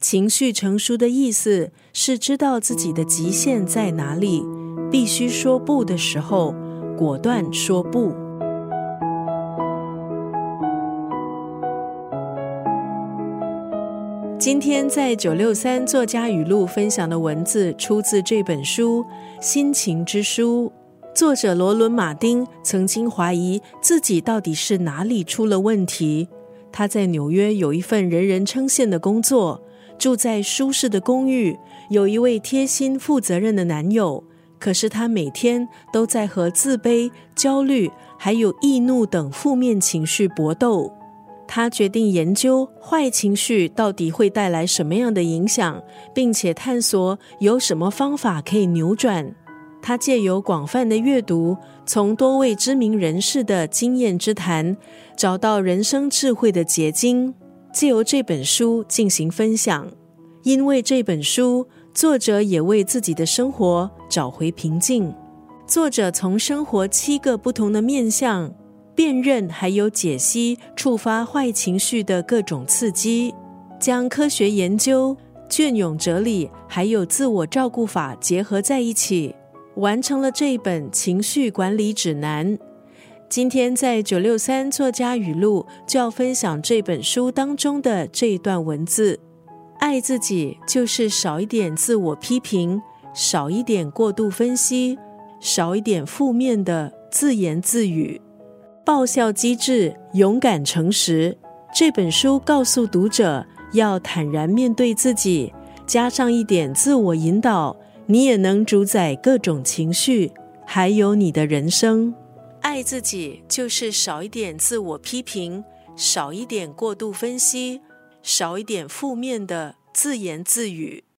情绪成熟的意思是知道自己的极限在哪里，必须说不的时候，果断说不。今天在九六三作家语录分享的文字，出自这本书《心情之书》。作者罗伦·马丁曾经怀疑自己到底是哪里出了问题。他在纽约有一份人人称羡的工作，住在舒适的公寓，有一位贴心负责任的男友。可是他每天都在和自卑、焦虑还有易怒等负面情绪搏斗。他决定研究坏情绪到底会带来什么样的影响，并且探索有什么方法可以扭转。他借由广泛的阅读，从多位知名人士的经验之谈，找到人生智慧的结晶，借由这本书进行分享。因为这本书，作者也为自己的生活找回平静。作者从生活七个不同的面向。辨认还有解析触发坏情绪的各种刺激，将科学研究、隽永哲理还有自我照顾法结合在一起，完成了这一本情绪管理指南。今天在九六三作家语录就要分享这本书当中的这一段文字：爱自己就是少一点自我批评，少一点过度分析，少一点负面的自言自语。爆笑机智，勇敢诚实。这本书告诉读者要坦然面对自己，加上一点自我引导，你也能主宰各种情绪，还有你的人生。爱自己就是少一点自我批评，少一点过度分析，少一点负面的自言自语。